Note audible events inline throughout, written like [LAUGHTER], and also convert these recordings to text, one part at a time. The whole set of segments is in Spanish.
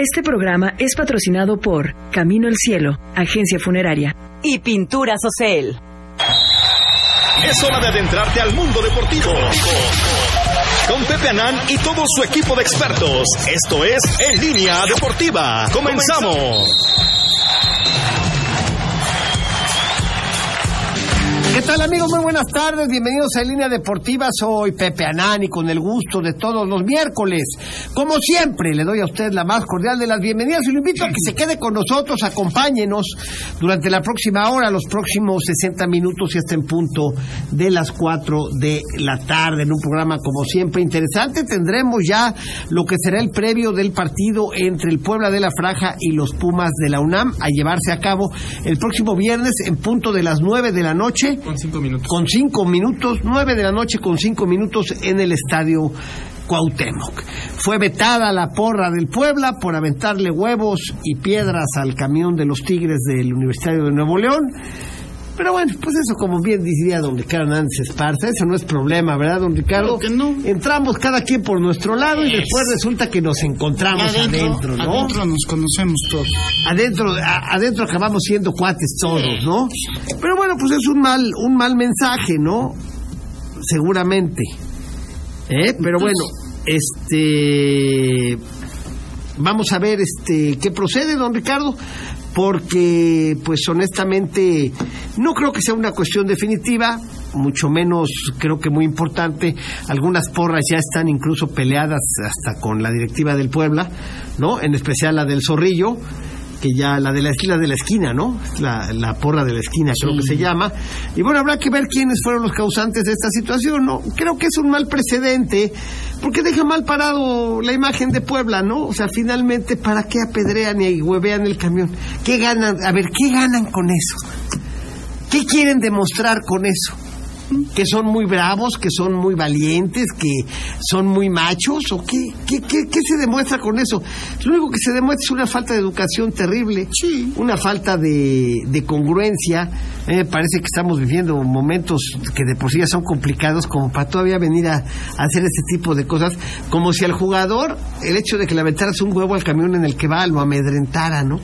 Este programa es patrocinado por Camino al Cielo, agencia funeraria. Y Pinturas Ocel. Es hora de adentrarte al mundo deportivo. Con Pepe Anán y todo su equipo de expertos. Esto es En Línea Deportiva. Comenzamos. ¿Qué tal amigos? Muy buenas tardes, bienvenidos a Línea Deportiva, soy Pepe Anani con el gusto de todos los miércoles. Como siempre, le doy a usted la más cordial de las bienvenidas y lo invito a que se quede con nosotros, acompáñenos durante la próxima hora, los próximos 60 minutos y hasta en punto de las 4 de la tarde, en un programa como siempre interesante. Tendremos ya lo que será el previo del partido entre el Puebla de la Fraja y los Pumas de la UNAM a llevarse a cabo el próximo viernes en punto de las 9 de la noche con cinco minutos. Con cinco minutos, nueve de la noche con cinco minutos en el estadio Cuauhtémoc. Fue vetada la porra del Puebla por aventarle huevos y piedras al camión de los Tigres del Universitario de Nuevo León. Pero bueno, pues eso como bien diría don Ricardo Hernández Esparza, eso no es problema, ¿verdad, don Ricardo? que no. Entramos cada quien por nuestro lado y después resulta que nos encontramos adentro, ¿no? Adentro nos conocemos todos. Adentro, adentro acabamos siendo cuates todos, ¿no? Pero bueno, pues es un mal, un mal mensaje, ¿no? Seguramente. ¿Eh? Pero bueno, este vamos a ver este qué procede, don Ricardo porque pues honestamente no creo que sea una cuestión definitiva, mucho menos creo que muy importante. Algunas porras ya están incluso peleadas hasta con la directiva del Puebla, ¿no? En especial la del Zorrillo que ya la de la esquina de la esquina, ¿no? La, la porra de la esquina, creo que se llama. Y bueno, habrá que ver quiénes fueron los causantes de esta situación, ¿no? Creo que es un mal precedente, porque deja mal parado la imagen de Puebla, ¿no? O sea, finalmente, ¿para qué apedrean y huevean el camión? ¿Qué ganan? A ver, ¿qué ganan con eso? ¿Qué quieren demostrar con eso? Que son muy bravos, que son muy valientes, que son muy machos, o qué, qué, qué, se demuestra con eso? Lo único que se demuestra es una falta de educación terrible, sí. una falta de, de congruencia. me parece que estamos viviendo momentos que de por sí ya son complicados como para todavía venir a, hacer este tipo de cosas, como si al jugador el hecho de que le aventaras un huevo al camión en el que va lo amedrentara, ¿no?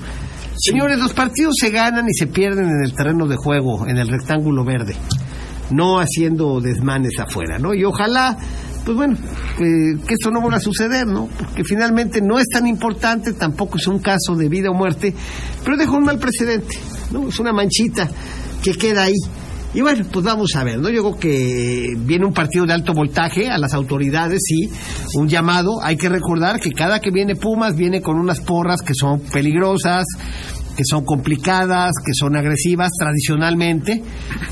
Señores, los partidos se ganan y se pierden en el terreno de juego, en el rectángulo verde no haciendo desmanes afuera, ¿no? Y ojalá, pues bueno, eh, que esto no vuelva a suceder, ¿no? Porque finalmente no es tan importante, tampoco es un caso de vida o muerte, pero deja un mal precedente, ¿no? Es una manchita que queda ahí. Y bueno, pues vamos a ver, ¿no? Yo creo que viene un partido de alto voltaje a las autoridades, sí, un llamado. Hay que recordar que cada que viene Pumas viene con unas porras que son peligrosas, que son complicadas, que son agresivas tradicionalmente,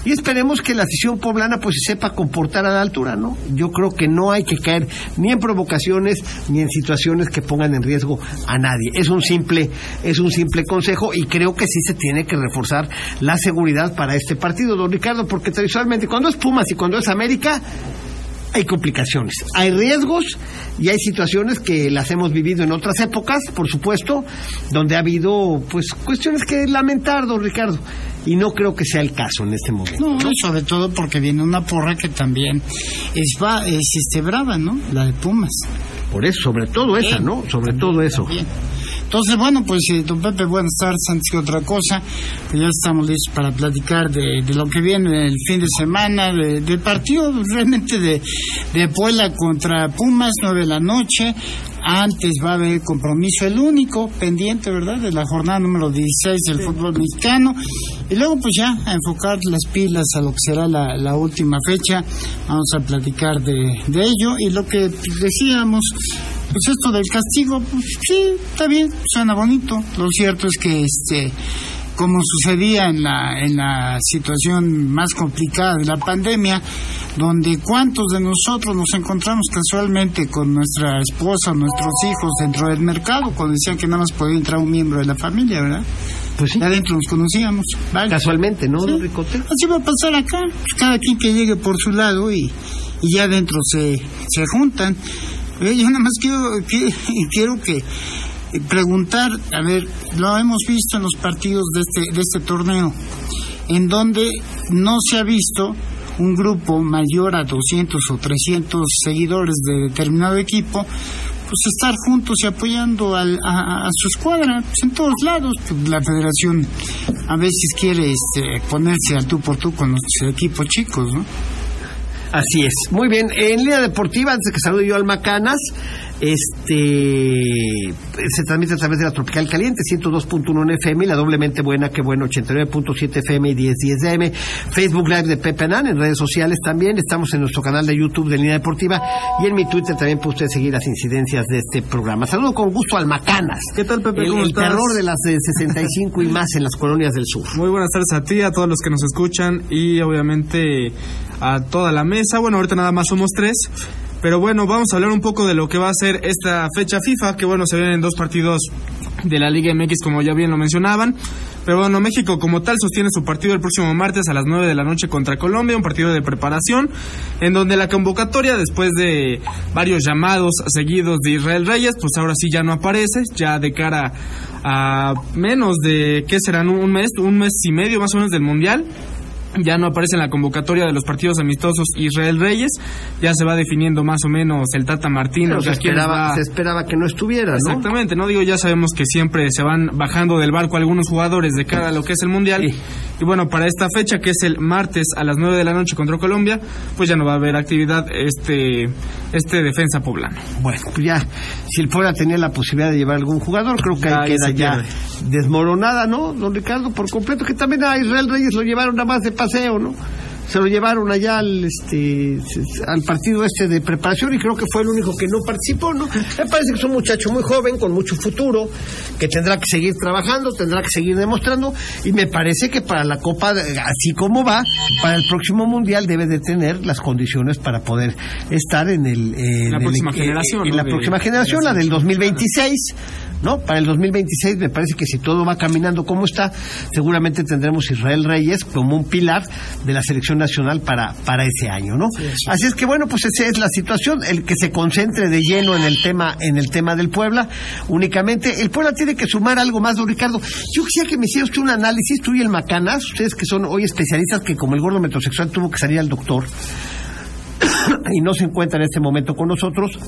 y esperemos que la afición poblana pues se sepa comportar a la altura, ¿no? Yo creo que no hay que caer ni en provocaciones ni en situaciones que pongan en riesgo a nadie. Es un simple, es un simple consejo y creo que sí se tiene que reforzar la seguridad para este partido, don Ricardo, porque tradicionalmente cuando es Pumas y cuando es América, hay complicaciones, hay riesgos y hay situaciones que las hemos vivido en otras épocas, por supuesto, donde ha habido pues cuestiones que lamentar, don Ricardo, y no creo que sea el caso en este momento. No, sobre todo porque viene una porra que también es, va, es este brava, ¿no? La de Pumas. Por eso, sobre todo esa, ¿no? Sobre todo eso. Entonces, bueno, pues, eh, don Pepe, buenas tardes. Antes que otra cosa, pues ya estamos listos para platicar de, lo que viene el fin de semana, del partido realmente de, de Puebla contra Pumas, nueve de la noche. Antes va a haber compromiso, el único pendiente, ¿verdad?, de la jornada número 16 del fútbol mexicano. Y luego, pues ya, a enfocar las pilas a lo que será la, última fecha. Vamos a platicar de, de ello. Y lo que decíamos, pues esto del castigo, pues sí, está bien, suena bonito. Lo cierto es que este como sucedía en la, en la situación más complicada de la pandemia, donde cuántos de nosotros nos encontramos casualmente con nuestra esposa, nuestros hijos dentro del mercado, cuando decían que nada más podía entrar un miembro de la familia, ¿verdad? Pues sí. Adentro nos conocíamos. Casualmente, ¿no, Así va a pasar acá. Cada quien que llegue por su lado y, y ya adentro se, se juntan. Eh, yo nada más quiero, [LAUGHS] quiero que preguntar, a ver, lo hemos visto en los partidos de este, de este torneo, en donde no se ha visto un grupo mayor a 200 o 300 seguidores de determinado equipo, pues estar juntos y apoyando a, a, su escuadra pues, en todos lados. Pues, la federación a veces quiere este, ponerse al tú por tú con los equipos chicos, ¿no? Así es. Muy bien, en línea deportiva, antes de que salude yo al Macanas, este se transmite a través de la Tropical Caliente 102.1 en FM y la doblemente buena que bueno 89.7 FM y 1010 DM Facebook Live de Pepe Nan en redes sociales también estamos en nuestro canal de YouTube de Línea Deportiva y en mi Twitter también puede usted seguir las incidencias de este programa. Saludo con gusto al Macanas ¿qué tal Pepe? el, ¿cómo el estás? terror de las de 65 y más en las colonias del sur. Muy buenas tardes a ti a todos los que nos escuchan y obviamente a toda la mesa. Bueno ahorita nada más somos tres pero bueno, vamos a hablar un poco de lo que va a ser esta fecha FIFA, que bueno, se vienen dos partidos de la Liga MX, como ya bien lo mencionaban. Pero bueno, México como tal sostiene su partido el próximo martes a las 9 de la noche contra Colombia, un partido de preparación, en donde la convocatoria, después de varios llamados seguidos de Israel Reyes, pues ahora sí ya no aparece, ya de cara a menos de, ¿qué serán? Un mes, un mes y medio más o menos del Mundial ya no aparece en la convocatoria de los partidos amistosos Israel Reyes, ya se va definiendo más o menos el Tata Martino. se, esperaba, va... se esperaba que no estuviera, ¿no? Exactamente, no digo, ya sabemos que siempre se van bajando del barco algunos jugadores de cara a lo que es el Mundial. Sí. Y bueno, para esta fecha, que es el martes a las 9 de la noche contra Colombia, pues ya no va a haber actividad este, este defensa poblano. Bueno, pues ya, si el Puebla tenía la posibilidad de llevar algún jugador, creo que ahí queda ya desmoronada, ¿no? Don Ricardo, por completo, que también a Israel Reyes lo llevaron nada más de paseo, ¿no? Se lo llevaron allá al, este, al partido este de preparación y creo que fue el único que no participó, ¿no? Me parece que es un muchacho muy joven, con mucho futuro, que tendrá que seguir trabajando, tendrá que seguir demostrando y me parece que para la Copa, así como va, para el próximo Mundial debe de tener las condiciones para poder estar en el... En la próxima eh, generación. En ¿no? la de, próxima generación, de la del 2026. ¿no? Para el 2026 me parece que si todo va caminando como está, seguramente tendremos Israel Reyes como un pilar de la selección nacional para, para ese año, ¿no? Sí, sí. Así es que bueno, pues esa es la situación, el que se concentre de lleno en el tema, en el tema del Puebla, únicamente. El Puebla tiene que sumar algo más, don Ricardo. Yo quisiera que me hiciera usted un análisis, tú y el Macanas, ustedes que son hoy especialistas, que como el gordo metrosexual tuvo que salir al doctor [COUGHS] y no se encuentra en este momento con nosotros,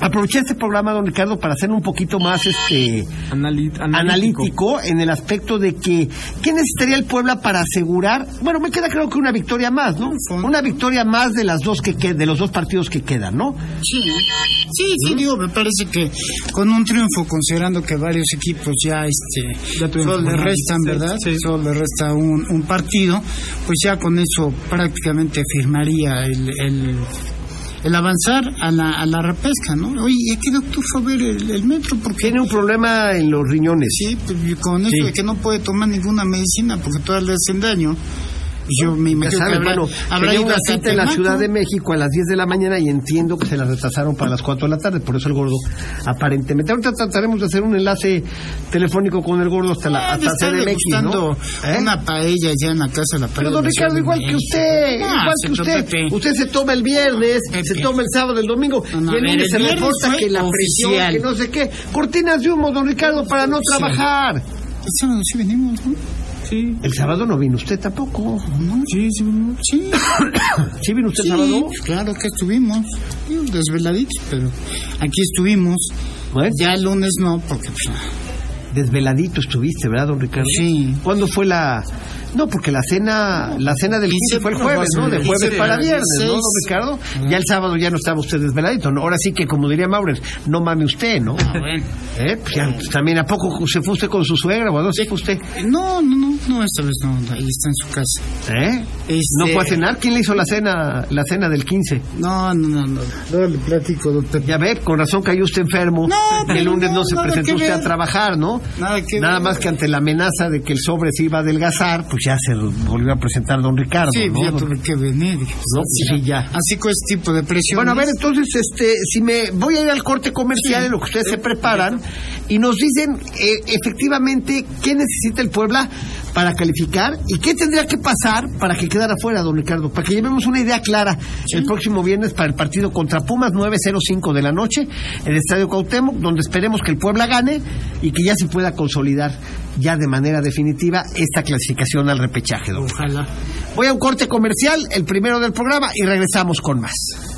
aproveché este programa, don Ricardo, para hacer un poquito más este Analit analítico. analítico. en el aspecto de que ¿qué necesitaría el Puebla para asegurar? Bueno, me queda creo que una victoria más, ¿no? Una victoria más de las dos que de los dos partidos que quedan, ¿no? Sí, sí, sí, digo, me parece que con un triunfo, considerando que varios equipos ya este ya solo le restan, ¿verdad? Sí. Solo le resta un, un, partido, pues ya con eso prácticamente firmaría el, el el avanzar a la, a la repesca, ¿no? Oye, ¿qué doctor fue a ver el, el, metro? Porque tiene un problema en los riñones. Sí, pues, con eso sí. de que no puede tomar ninguna medicina porque todas le hacen daño. Yo me imagino que habrá, bueno, habrá tenía ido una cita en la. Ciudad de México a las 10 de la mañana y entiendo que se la retrasaron para las 4 de la tarde, por eso el gordo aparentemente. Ahorita trataremos de hacer un enlace telefónico con el gordo hasta la Ah, hasta CDMX, ¿no? ¿Eh? una paella ya en la casa de la Pero paella don de la Ricardo, igual que usted, Ah, igual que usted. Pepe. Usted se toma el viernes, Pepe. se toma el sábado, el domingo, No, no, y el lunes se reporta que la presión, oficial. que no sé qué. Cortinas de humo, don Ricardo, para no trabajar. Sábado sí venimos, ¿no? Sí. El sábado no vino usted tampoco. Sí, sí. Sí. [COUGHS] ¿Sí vino usted Sí, sábado? claro que estuvimos. Desveladitos, pero aquí estuvimos. Bueno, Ya el lunes no, porque pues, desveladito estuviste, ¿verdad, don Ricardo? Sí. ¿Cuándo fue la...? No, porque la cena la cena del 15 fue el jueves, ¿no? De jueves para viernes, ¿no, don Ricardo? Ya el sábado ya no estaba usted desveladito, ¿no? Ahora sí que, como diría Maurer, no mame usted, ¿no? ah, bueno. ¿Eh? Pues ya, pues también, ¿a poco se fue usted con su suegra o a dónde se fue usted? No, no, no, no, esta vez no, ahí está en su casa. ¿Eh? Este- ¿No fue a cenar? ¿Quién le hizo la cena la cena del 15? No, no, no, no, no le platico, Pepe. Ya ve, con razón cayó usted enfermo. No, y el lunes no, no, se presentó usted a trabajar, ¿no? Nada que Nada más que ante la amenaza de que el sobre se iba a adelgazar, pues ya se volvió a presentar don Ricardo, Sí, ¿no? yo tuve que venir. No, sí, ya. Así con este tipo de presión. Bueno, a ver, entonces, este, si me voy a ir al corte comercial en lo que ustedes se preparan y nos dicen eh, efectivamente qué necesita el Puebla para calificar y qué tendría que pasar para que quedara fuera, don Ricardo, para que llevemos una idea clara el próximo viernes para el partido contra Pumas 9.05 de la noche en el Estadio Cuauhtémoc, donde esperemos que el Puebla gane y que ya se pueda consolidar ya de manera definitiva esta clasificación al repechaje, don Ojalá. Voy a un corte comercial, el primero del programa, y regresamos con más.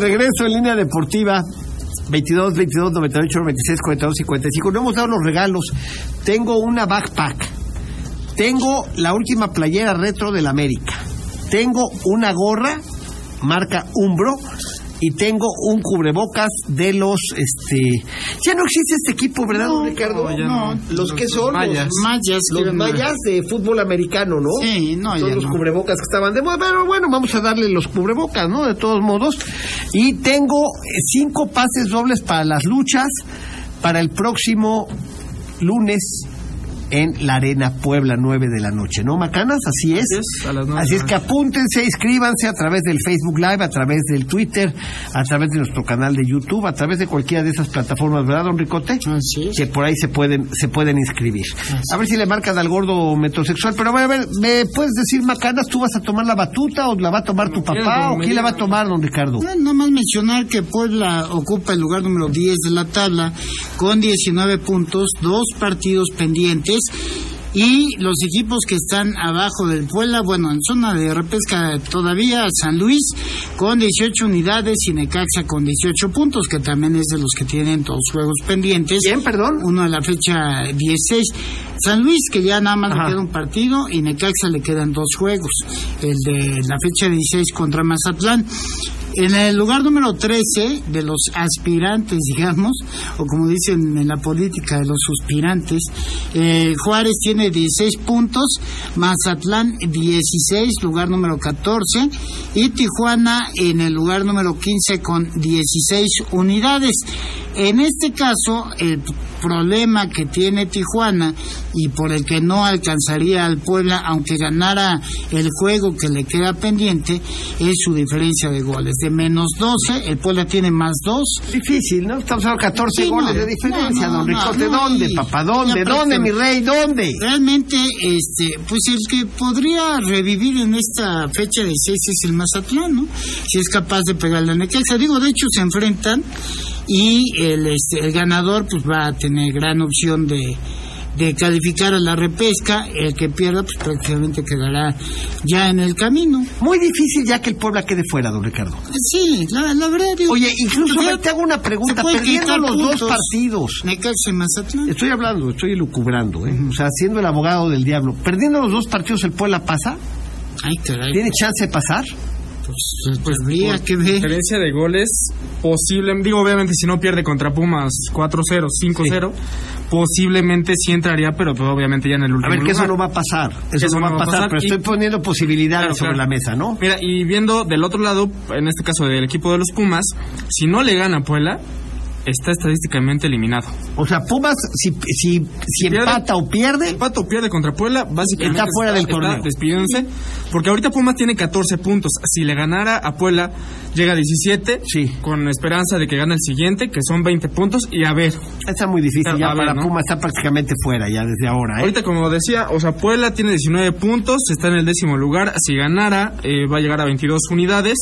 Regreso en línea deportiva. 22, 22, 98, 96, 42, 55. No hemos dado los regalos. Tengo una backpack. Tengo la última playera retro del América. Tengo una gorra marca Umbro y tengo un cubrebocas de los este ya no existe este equipo verdad No, Ricardo no, ya no. los que son mayas. los Mayas, los de fútbol americano no Sí, no, son ya los no. cubrebocas que estaban de moda pero bueno vamos a darle los cubrebocas no de todos modos y tengo eh, cinco pases dobles para las luchas para el próximo lunes en la Arena Puebla, 9 de la noche, ¿no, Macanas? Así es. Así es, que apúntense, inscríbanse a través del Facebook Live, a través del Twitter, a través de nuestro canal de YouTube, a través de cualquiera de esas plataformas, ¿verdad, don Ricote? Así es. Que por ahí se pueden, se pueden inscribir. A ver si le marcan al gordo metrosexual. Pero a ver, ¿me puedes decir, Macanas, tú vas a tomar la batuta o la va a tomar tu papá o quién la va a tomar, don Ricardo? Bueno, Nada más mencionar que Puebla ocupa el lugar número 10 de la tabla con 19 puntos, dos partidos pendientes. anos Y los equipos que están abajo del Puebla, bueno, en zona de repesca todavía, San Luis con 18 unidades y Necaxa con 18 puntos, que también es de los que tienen dos juegos pendientes. ¿Quién, perdón? Uno de la fecha 16. San Luis, que ya nada más Ajá. le queda un partido, y Necaxa le quedan dos juegos. El de la fecha 16 contra Mazatlán. En el lugar número 13 de los aspirantes, [LAUGHS] digamos, o como dicen en la política, de los suspirantes, eh, Juárez tiene 16 puntos, Mazatlán 16, lugar número 14, y Tijuana en el lugar número 15 con 16 unidades. En este caso, el problema que tiene Tijuana y por el que no alcanzaría al Puebla, aunque ganara el juego que le queda pendiente, es su diferencia de goles. De menos 12, el Puebla tiene más 2. Difícil, ¿no? Estamos hablando de 14 Sí, goles no, de diferencia, no, no, don Ricote. ¿Dónde, papá? ¿Dónde? ¿Dónde, mi prácticamente- rey? ¿Dónde? Realmente, este, pues el que podría revivir en esta fecha de 6 es el Mazatlán, ¿no? Si es capaz de pegarle a Necaxa. Digo, de hecho se enfrentan y el, este, el ganador pues va a tener gran opción de, de calificar a la repesca. El que pierda pues prácticamente quedará ya en el camino. Muy difícil ya que el Puebla quede fuera, don Ricardo. Sí, la, la verdad. digo, Oye, incluso te hago una pregunta. Perdiendo los dos partidos. Necaxa Mazatlán. Estoy hablando, estoy elucubrando, ¿eh? O sea, siendo el abogado del diablo. Perdiendo los dos partidos, ¿el Puebla pasa? Ay, caray. ¿Tiene chance de pasar? Pues, pues habría que ver. Diferencia de goles posible, digo obviamente si no pierde contra Pumas 4-0, 5-0, posiblemente sí entraría, pero pues, obviamente ya en el A último ver, que eso no va a pasar. Eso, no va a pasar, pero y- estoy poniendo posibilidades Claro, sobre claro. la mesa, ¿no? Mira, y viendo del otro lado, en este caso del equipo de los Pumas, si no le gana a Puebla, está estadísticamente eliminado. O sea, Pumas, si, si, si pierde- empata o pierde, Empate o pierde contra Puebla, básicamente Está fuera del torneo. despidiéndose, porque ahorita Pumas tiene 14 puntos. Si le ganara a Puebla, llega a 17, Sí. con esperanza de que gane el siguiente, que son 20 puntos, y a ver, está muy difícil. Ya a ver, para ¿no? Pumas está prácticamente fuera ya desde ahora, ¿eh? Ahorita, como decía, o sea, Puebla tiene 19 puntos, está en el décimo lugar. Si ganara, eh, va a llegar a 22 unidades.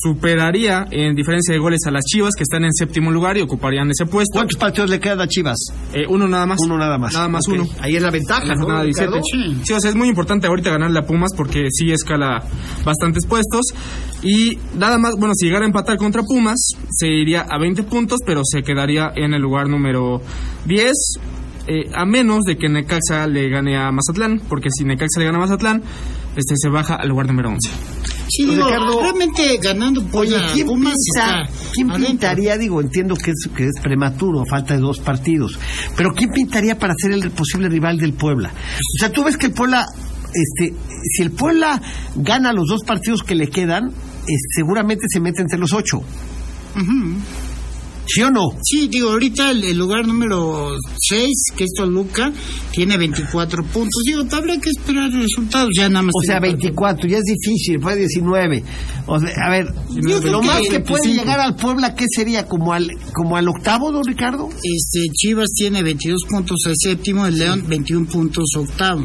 Superaría en diferencia de goles a las Chivas, que están en séptimo lugar y ocuparían ese puesto. ¿Cuántos partidos le quedan a Chivas? Eh, uno nada más. Uno nada más. Nada más uno. Ahí es la ventaja, En la ¿no, jornada 17. Ricardo? Sí, o sea, es muy importante ahorita ganarle a Pumas porque sí escala bastantes puestos. Y nada más, bueno, si llegara a empatar contra Pumas, se iría a 20 puntos, pero se quedaría en el lugar número 10. eh, a menos de que Necaxa le gane a Mazatlán, porque si Necaxa le gana a Mazatlán, este se baja al lugar número 11. Sí, digo, Ricardo, realmente ganando Oye, ¿quién, Pumas pinta, está ¿quién adentro. pintaría? Digo, entiendo que es, que es prematuro, falta de dos partidos. Pero ¿quién pintaría para ser el posible rival del Puebla? O sea, tú ves que el Puebla, este, si el Puebla gana los dos partidos que le quedan, eh, seguramente se mete entre los ocho. ¿Sí o no? Sí, digo, ahorita el, el lugar número 6, que es Toluca, tiene 24 puntos. Digo, habrá que esperar resultados, ya nada más. O sea, tiene 24, ya es difícil, fue 19. O sea, a ver, Yo lo más que puede 25. llegar al Puebla, ¿qué sería? ¿Como al, como al octavo, don Ricardo? Este, Chivas tiene 22 puntos al séptimo, el León 21 puntos octavo.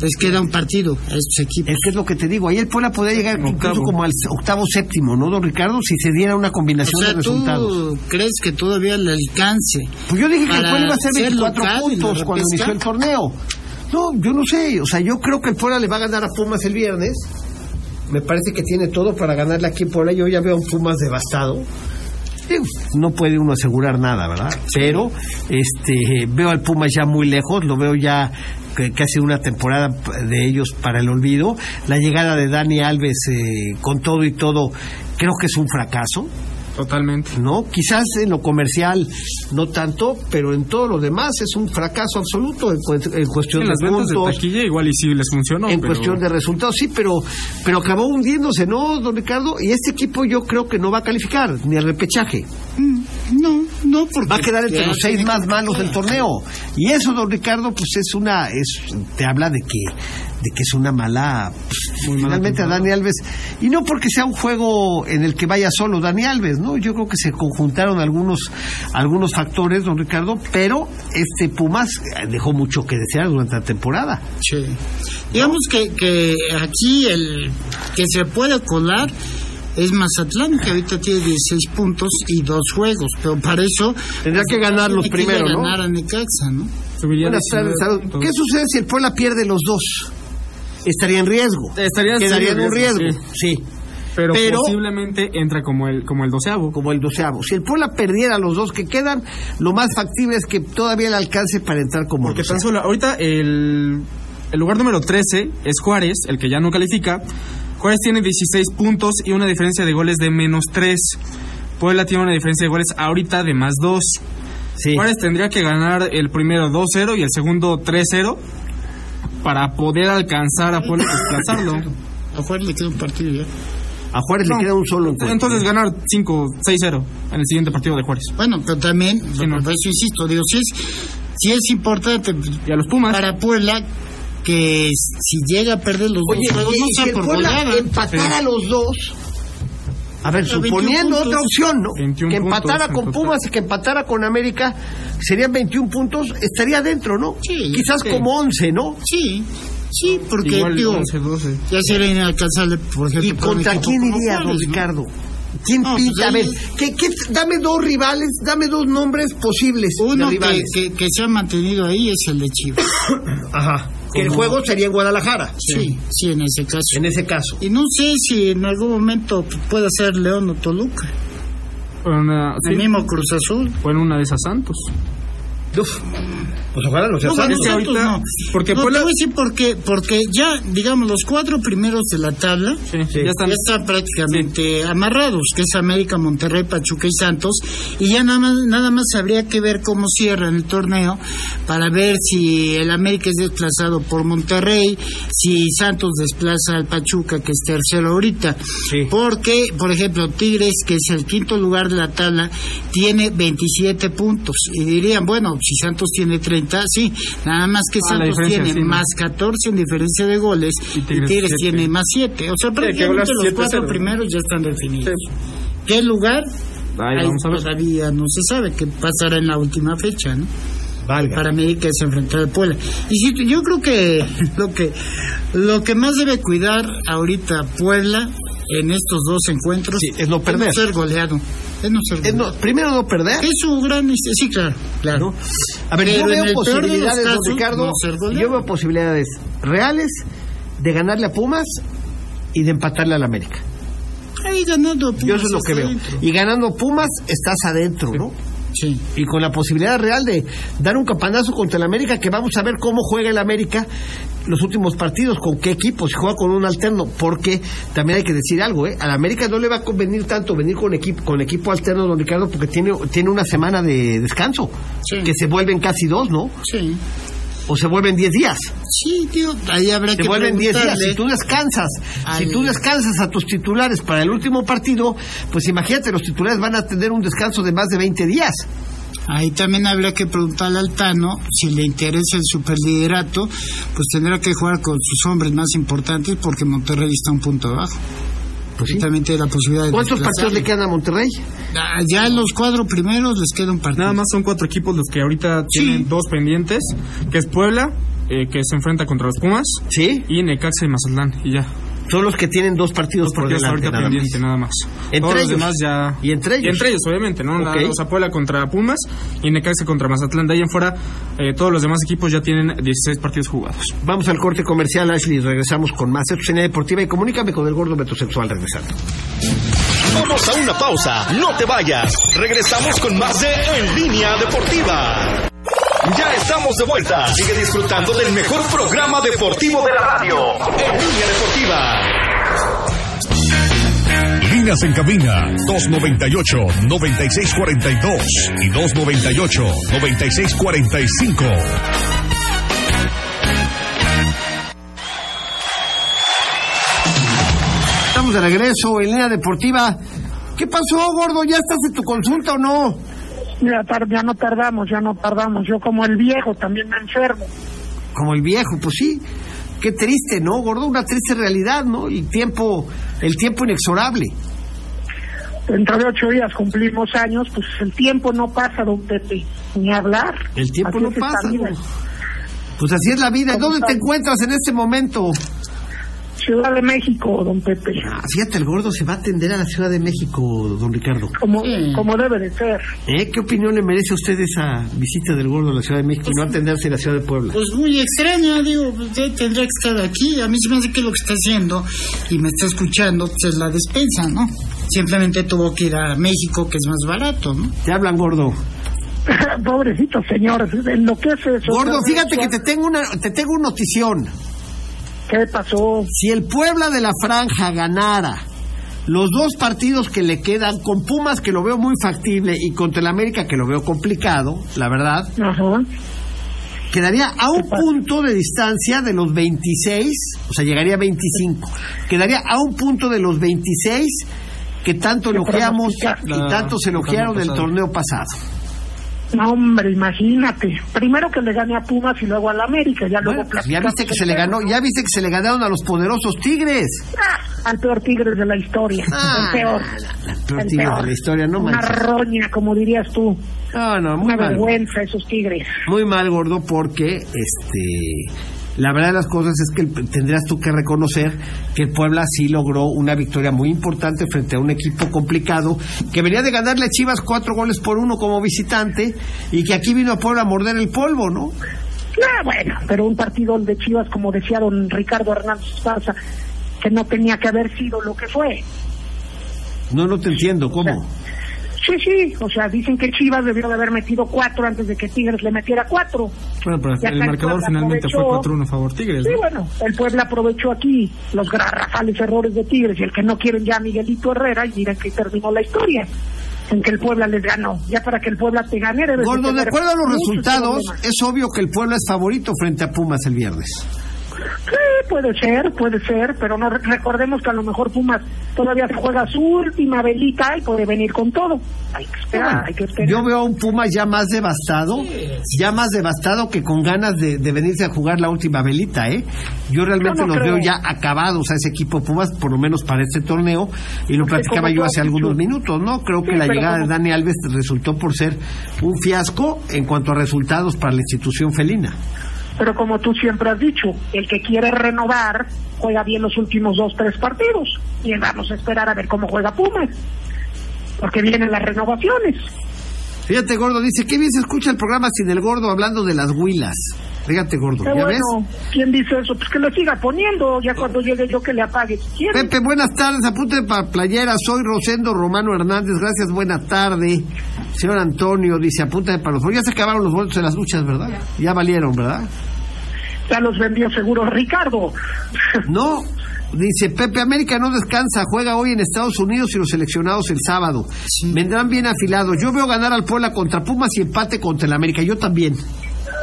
Les queda un partido a estos equipos. Es que es lo que te digo, ahí el Puebla podría llegar incluso como al octavo, séptimo, ¿no, don Ricardo? Si se diera una O combinación sea, de resultados. ¿tú crees que todavía le alcance? Pues yo dije que el Puebla iba a hacer ser 24 local y puntos cuando inició el torneo. No, yo no sé. O sea, yo creo que el Puebla le va a ganar a Pumas el viernes. Me parece que tiene todo para ganarle aquí en Puebla. Yo ya veo a un Pumas devastado. Digo, No puede uno asegurar nada, ¿verdad? Pero este veo al Pumas ya muy lejos, lo veo ya casi una temporada de ellos para el olvido. La llegada de Dani Alves eh, con todo y todo, creo que es un fracaso. Totalmente. ¿no? Quizás en lo comercial no tanto, pero en todo lo demás es un fracaso absoluto en, cu- en cuestión En de las ventas de puntos, taquilla igual y sí les funcionó. en pero- cuestión de resultados, sí, pero pero acabó hundiéndose, ¿no, don Ricardo? Y este equipo yo creo que no va a calificar ni al repechaje. Mm, No, no, porque... Va a quedar entre los seis más malos del torneo. Y eso, don Ricardo, pues es una, es, te habla de que, de que es una mala, pues, Muy mala finalmente a. Dani Alves. Y no porque sea un juego en el que vaya solo Dani Alves, ¿no? Yo creo que se conjuntaron algunos, algunos factores, don Ricardo, pero este Pumas eh, dejó mucho que desear durante la temporada. Sí. Digamos que, que aquí el que se puede colar es Mazatlán, que ahorita tiene 16 puntos y dos juegos, pero para eso... Tendrá que ganar los tiene que ir a primero, ¿no? ganar a Necaxa, ¿no? Buenas 19 tardes. ¿Qué sucede si el Puebla pierde los dos? Estaría en riesgo. Estaría en Quedaría en un riesgo. riesgo, sí. Pero, Pero- posiblemente entra como el como el doceavo. como el doceavo. Si el Puebla perdiera los dos que quedan, lo más factible es que todavía le alcance para entrar como Porque tan solo ahorita el, el lugar número 13 es Juárez, el que ya no califica. Juárez tiene 16 puntos y una diferencia de goles de menos 3. Puebla tiene una diferencia de goles ahorita de más 2. Sí. Juárez tendría que ganar el primero 2-0 y el segundo 3-0 para poder alcanzar a [COUGHS] Puebla y desplazarlo. A Juárez le queda un partido ya. A Juárez le queda un solo encuentro. Entonces ganar 5-6-0 en el siguiente partido de Juárez. Bueno, pero también, Sí, no. por eso insisto, digo, si es, si es importante Y a los Pumas. para Puebla que si llega a perder los Oye, dos juegos, no sea por Puebla goleada. empatara a los dos. A ver, A 21 suponiendo puntos. otra opción, ¿no? 21 que empatara puntos con total. Pumas y que empatara con América, serían 21 puntos, estaría dentro, ¿no? Sí, Quizás sí. como 11, ¿no? Sí, sí, porque Igual digo, 11-12. ya sería inalcanzable, por ejemplo. ¿Y contra quién iría, don Juárez, ¿no? Ricardo? ¿Quién No, pues pinta? A ver, ¿qué, qué- dame dos rivales, dame dos nombres posibles de Uno que, que, que se ha mantenido ahí es el de Chivas. [COUGHS] Ajá. Que el juego sería en Guadalajara. Sí, sí, en ese caso. En ese caso. Y no sé si en algún momento pueda ser León o Toluca. Una, El sí, mismo Cruz Azul. o en una de esas Santos. Uf, pues ojalá sea No, Santos ahorita- no. porque no, Puebla- te voy a decir por qué. Porque ya, digamos, los cuatro primeros de la tabla Sí, ya están. ya están prácticamente amarrados, que es América, Monterrey, Pachuca y Santos, y ya nada más, nada más habría que ver cómo cierran el torneo para ver si el América es desplazado por Monterrey, si Santos desplaza al Pachuca, que es tercero ahorita. Sí. Porque, por ejemplo, Tigres, que es el quinto lugar de la tabla, tiene 27 puntos. Y dirían, bueno, si Santos tiene 30, sí, nada más que Ah, Santos tiene sí, más 14 en diferencia de goles Y Tigres tiene más 7. O sea, prácticamente los 7-0. cuatro primeros ya están definidos. ¿Qué lugar? Ahí Ahí todavía no se sabe qué pasará en la última fecha, ¿no? Valga. Para América es enfrentar al Puebla. Y sí, yo creo que lo que lo que más debe cuidar ahorita Puebla en estos dos encuentros Sí, es no perder. ser goleado. Es no ser Es goleado. no- primero no perder. Es su gran... Sí, claro, claro. A ver, yo Pero veo posibilidades, casos, Ricardo. no yo veo posibilidades reales de ganarle a Pumas y de empatarle al América. Ahí ganando Pumas Yo eso es lo que veo. adentro. Y ganando Pumas estás adentro, ¿no? Sí. y con la posibilidad real de dar un campanazo contra el América, que vamos a ver cómo juega el América los últimos partidos, con qué equipo, si juega con un alterno, porque también hay que decir algo, ¿eh? Al América no le va a convenir tanto venir con equipo, con equipo alterno, don Ricardo, porque tiene, tiene una semana de descanso, Sí. que se vuelven casi dos, ¿no? Sí. O se vuelven 10 días. Sí, tío, ahí habrá Se que vuelven 10 días. Si tú descansas, si tú descansas a tus titulares para el último partido, pues imagínate, los titulares van a tener un descanso de más de 20 días. Ahí también habría que preguntarle al Tano si le interesa el superliderato, pues tendrá que jugar con sus hombres más importantes porque Monterrey está un punto abajo. Pues sí. La posibilidad de ¿Cuántos partidos le quedan a Monterrey? Ah, Ya en los cuatro primeros les queda un partido. Nada más son cuatro equipos los que ahorita Sí. tienen dos pendientes, que es Puebla, eh, que se enfrenta contra los Pumas, Sí. y Necaxa y Mazatlán, y ya. Son los que tienen dos partidos Dos por delante. ahorita nada más. pendientes, nada más. Entre Todos los ellos. demás ya... Y entre ellos. Y entre ellos, obviamente, ¿no? La- Ok. o sea, Puebla contra Pumas y Necaxa contra Mazatlán. De ahí en fuera, eh, todos los demás equipos ya tienen 16 partidos jugados. Vamos al corte comercial, Ashley, y regresamos con más. Señal Deportiva y comunícame con el gordo metrosexual regresando. Vamos a una pausa, no te vayas. Regresamos con más de En Línea Deportiva. Ya estamos de vuelta. Sigue disfrutando del mejor programa deportivo de la radio. En Línea Deportiva. Líneas en cabina 298-9642 y 298-9645. Estamos de regreso en línea deportiva. ¿Qué pasó, gordo? ¿Ya estás en tu consulta o no? Ya, ya no tardamos, ya no tardamos. Yo como el viejo también me enfermo. Como el viejo, pues sí. Qué triste, ¿no, gordo? Una triste realidad, ¿no? El tiempo, el tiempo inexorable. Dentro de ocho días cumplimos años, pues el tiempo no pasa, don Pepe, ni hablar. El tiempo Así no pasa. Pues así es la vida. ¿Cómo ¿Dónde te encuentras en este momento? Ciudad de México, don Pepe, Ah, fíjate, el gordo se va a atender a la Ciudad de México, don Ricardo. como, Sí. como debe de ser. ¿Eh? ¿Qué opinión le merece a usted esa visita del gordo a la Ciudad de México y no atenderse en la Ciudad de Puebla? Pues muy extraña, digo, pues, tendría que estar aquí. A mí se me hace que lo que está haciendo y me está escuchando pues, es la despensa, ¿no? Simplemente tuvo que ir a México, que es más barato, ¿no? Te hablan, gordo. [LAUGHS] Pobrecito señor, enloquece eso. Gordo, fíjate que te tengo una, te tengo una notición. ¿Qué pasó? Si el Puebla de la Franja ganara los dos partidos que le quedan, con Pumas que lo veo muy factible y contra el América que lo veo complicado, la verdad, Ajá. quedaría a un punto de distancia de los 26, o sea, llegaría a 25. Quedaría a un punto de los 26 que tanto elogiamos y tanto se elogiaron del torneo pasado. No, hombre, imagínate. Primero que le gane a Pumas y luego al América, ya luego Bueno, pues ya viste que se le ganó, ya viste que se le ganaron a los poderosos Tigres. Ah, al peor Tigres de la historia. Ah, el peor. el peor El Tigres peor. de la historia, no Una manches. roña, como dirías tú. No, no, muy Una mal. vergüenza esos Tigres. Muy mal, gordo, porque este la verdad de las cosas es que tendrías tú que reconocer que el Puebla sí logró una victoria muy importante frente a un equipo complicado que venía de ganarle a Chivas cuatro goles por uno como visitante y que aquí vino a Puebla a morder el polvo, ¿no? Ah, bueno, pero un partido de Chivas, como decía don Ricardo Hernández Esparza, que no tenía que haber sido lo que fue. No, no te entiendo, ¿cómo? Sí, sí, o sea, dicen que Chivas debió de haber metido cuatro antes de que Tigres le metiera cuatro. Bueno, pero el marcador finalmente fue aprovechó. 4-1 a favor Tigres, Sí, ¿no? bueno, el Puebla aprovechó aquí los garrafales errores de Tigres y el que no quieren ya a Miguelito Herrera y miren que terminó la historia en que el Puebla les ganó. Ya para que el Puebla te gane Gordo, de acuerdo a los resultados, problemas. es obvio que el Puebla es favorito frente a Pumas el viernes. Sí, puede ser, puede ser, pero no recordemos que a lo mejor Pumas todavía se juega su última velita y puede venir con todo. Hay que esperar, hay que esperar. Yo veo a un Pumas ya más devastado, ya más devastado que con ganas de, de venirse a jugar la última velita, ¿eh? Yo realmente no los creo. veo ya acabados a ese equipo Pumas, por lo menos para este torneo, y lo Porque platicaba yo hace algunos minutos, ¿no? Creo que la llegada de Dani Alves resultó por ser un fiasco en cuanto a resultados para la institución felina. Pero como tú siempre has dicho, el que quiere renovar juega bien los últimos dos, tres partidos. Y vamos a esperar a ver cómo juega Pumas. Porque vienen las renovaciones. Fíjate, Gordo, dice, qué bien se escucha el programa sin el Gordo hablando de las huilas. Fíjate, Gordo, ¿ya bueno. ves? ¿Quién dice eso? Pues que le siga poniendo. Ya cuando llegue yo que le apague si quiere. Pepe, buenas tardes. Apunte para playera. Soy Rosendo Romano Hernández. Gracias, buena tarde. Señor Antonio dice, apúntame para los boletos. Ya se acabaron los boletos de las luchas, ¿verdad? Ya valieron, ¿verdad? Ya los vendió seguro Ricardo. No. Dice, Pepe América no descansa, juega hoy en Estados Unidos y los seleccionados el sábado. Vendrán bien afilados. Yo veo ganar al Puebla contra Pumas y empate contra el América. Yo también.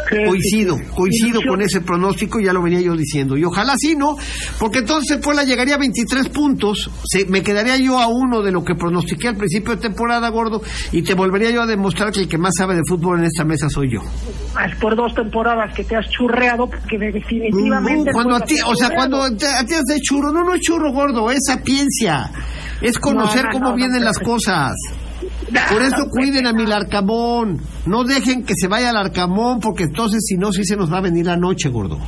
Coincido, coincido con ese pronóstico, ya lo venía yo diciendo. Y ojalá sí, ¿no? Porque entonces Puebla llegaría a 23 puntos, se, me quedaría yo a uno de lo que pronostiqué al principio de temporada, gordo, y te volvería yo a demostrar que el que más sabe de fútbol en esta mesa soy yo. Es por dos temporadas que te has churreado, porque definitivamente... No, cuando a Puebla ti, o sea, cuando te- a ti haces churro, no, no es churro gordo, es sapiencia. Es conocer No, no, cómo no, vienen las cosas. Por eso cuiden a mi Larcamón. No dejen que se vaya al Arcamón, porque entonces si no, sí se nos va a venir la noche, gordo.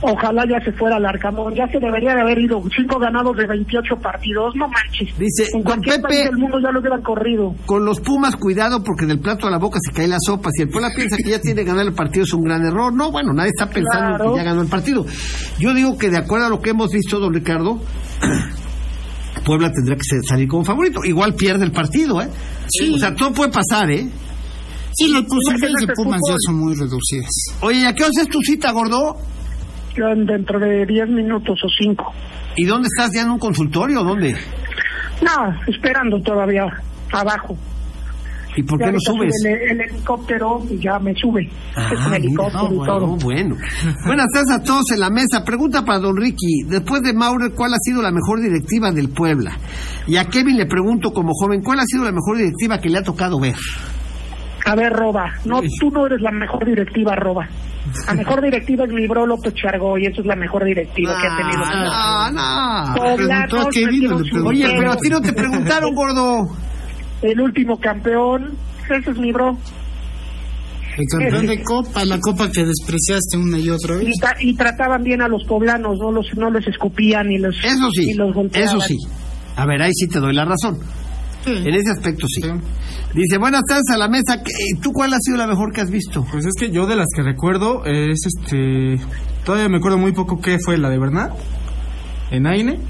Ojalá ya se fuera al Arcamón, ya se debería de haber ido. Cinco ganados de 28 partidos, no manches. Dice, en cualquier Pepe- país del mundo ya lo hubieran corrido. Con los Pumas, cuidado, porque del plato a la boca se cae la sopa. Si el Puebla piensa que ya tiene que ganar el partido, es un gran error. No, bueno, nadie está pensando en que ya ganó el partido. Yo digo que de acuerdo a lo que hemos visto, don Ricardo, [CLEARS THROAT] Puebla tendrá que salir como favorito. Igual pierde el partido, ¿eh? Sí. O sea, todo puede pasar, ¿eh? Sí, las posibilidades de Pumas ya son muy reducidas. Oye, ¿y ¿a qué hora es tu cita, gordo? Dentro de 10 minutos o 5. ¿Y dónde estás? ¿Ya en un consultorio o dónde? No, esperando todavía abajo. ¿Y por Ya qué no subes? sube El, el helicóptero y ya me sube. Ah, es un helicóptero no, y todo. bueno. [LAUGHS] Buenas tardes a todos en la mesa. Pregunta para don Ricky. Después de Maurer, ¿cuál ha sido la mejor directiva del Puebla? Y a Kevin le pregunto como joven, ¿cuál ha sido la mejor directiva que le ha tocado ver? A ver, Roba, no, Sí. tú no eres la mejor directiva, Roba. La mejor directiva es mi bro López Chargoy, esa es la mejor directiva que ha tenido. Ah, no. A Kevin. Oye, pero a ti no te preguntaron, gordo. El último campeón, ese es mi bro. El campeón de Copa, la Copa que despreciaste una y otra vez. Y, ta- y trataban bien a los poblanos, no los no les escupían ni los Eso sí, ni los golpeaban. eso sí. A ver, ahí sí te doy la razón. En ese aspecto sí. Sí. Dice, buenas tardes a la mesa. ¿Qué- ¿Tú cuál ha sido la mejor que has visto? Pues es que yo de las que recuerdo es este. Todavía me acuerdo muy poco qué fue la de Bernat, en Aine,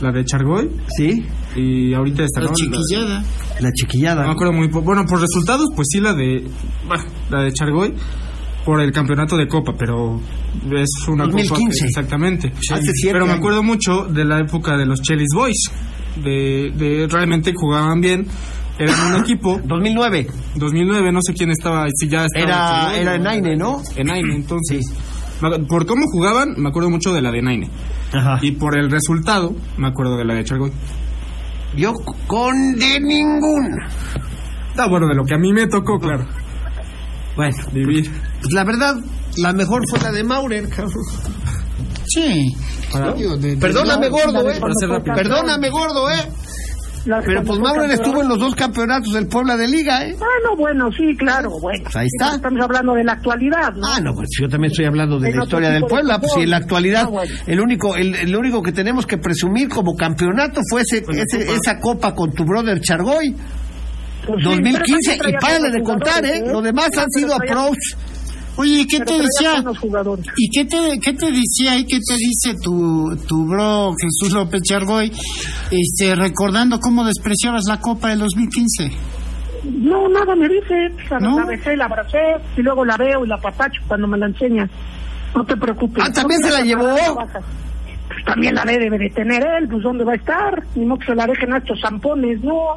la de Chargoy ¿Sí? y ahorita esta La chiquillada. La chiquillada. No me acuerdo muy poco. Bueno, por resultados, pues sí, la de. bah, la de Chargoy por el campeonato de Copa, pero es una 2015. Copa exactamente. Hace siete pero me acuerdo mucho de la época de los Chelis Boys. De, de realmente jugaban bien. Eran un [COUGHS] equipo. 2009. 2009, no sé quién estaba, si ya estaba. Era, era en Aine, ¿no? En Aine, entonces. Por cómo jugaban, me acuerdo mucho de la de Naine. Ajá. Y por el resultado, me acuerdo de la de Chargoy. Yo con de ninguna. Ah, bueno, de lo que a mí me tocó, claro, Bueno, vivir. pues la verdad, la mejor fue la de Maurer, cabrón. Sí. Para- Digo, de- de- Perdóname, gordo, eh. Perdóname, gordo, eh. Pero pues campeón. estuvo en los dos campeonatos del Puebla de Liga, eh. Bueno, bueno, sí, claro, bueno. Pues ahí está. Estamos hablando de la actualidad, ¿no? Ah, no, pues yo también estoy hablando de la historia del tipo de Puebla. Pues si en la actualidad, Ah, bueno. el único el, el único que tenemos que presumir como campeonato fue ese, ese- esa copa con tu brother Chargoy. Pues sí, 2015 pero también y párale de contar, ¿eh? jugadores, Lo demás han sido traía- approach. Oye, ¿qué pero te decía? ¿Y qué te, qué te decía y qué te dice tu, tu bro Jesús López Chargoy, este, recordando cómo despreciabas la Copa del 2015? No, nada me dice. Sea, ¿No? La besé, la abracé y luego la veo y la papacho cuando me la enseña. No te preocupes. Ah, ¿también No se la llevó? Pues también la debe de tener él, pues ¿dónde va a estar? Ni modo que se la dejen a estos zampones, ¿no?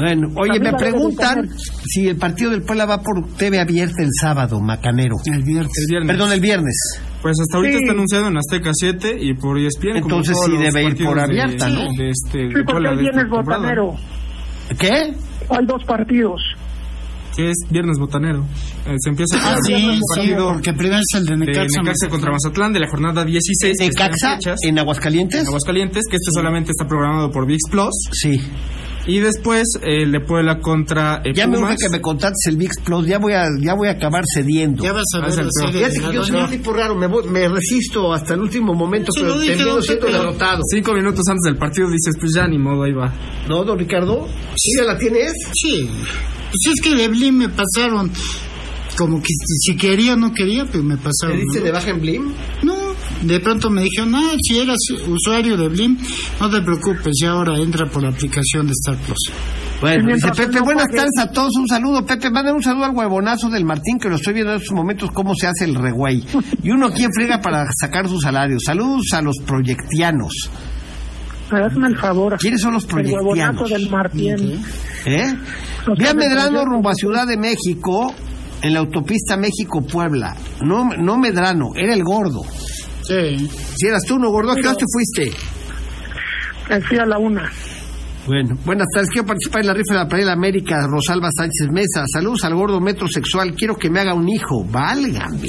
Bueno, oye, También me de preguntan si el partido del Puebla va por TV abierta el sábado, Macanero. El viernes. El viernes. Perdón, el viernes. Pues hasta ahorita Sí. está anunciado en Azteca 7 y por ESPN. como Entonces todos sí debe ir por de- abierta, ¿no? De este, de Sí, porque Puebla de viernes temporada. botanero. ¿Qué? Hay dos partidos. Que es viernes botanero. Eh, se empieza Ah, con sí, el sí, partido porque primero es el de de Necaxa. Necaxa contra Mazatlán de la jornada 16. que ¿En ¿En Aguascalientes? en Aguascalientes, que este solamente está programado por VIX Plus. Sí. Y después el de Puebla contra eh, Ya me urge que me contates el VIX Plus. Ya voy a, ya voy a acabar cediendo. Ya vas a ver Fíjate que yo soy un tipo raro, me, voy- me resisto hasta el último momento, pero termino siendo derrotado. Cinco minutos antes del partido dices, pues ya ni modo, ahí va. ¿No, don Ricardo? ¿Sí ya la tienes? Sí. Pues es que de Blim me pasaron, como que si quería o no quería, pues me ¿Te pasaron. diste ¿no? de baja en Blim? No, de pronto me dijeron, ah, si eras usuario de Blim, no te preocupes, ya ahora entra por la aplicación de Star Plus. Bueno, dice Pepe, buenas tardes a todos, un saludo. Pepe, manden un saludo al huevonazo del Martín, que lo estoy viendo en estos momentos cómo se hace el regüey. Y uno aquí en friega para sacar su salario. Saludos a los proyectianos. Hazme el favor. ¿Quiénes son los El huevonazo proyectianos? del Martín. ¿Eh? Medrano rumbo a Ciudad de México en la autopista México-Puebla. No, no Medrano, era el gordo. Sí. Si eras tú, ¿no, gordo? ¿A qué hora te fuiste? Me fui a la una. Bueno, buenas tardes. Quiero participar en la rifa de la Playa de la América, Rosalba Sánchez Mesa. Saludos al gordo metrosexual. Quiero que me haga un hijo. Válgame.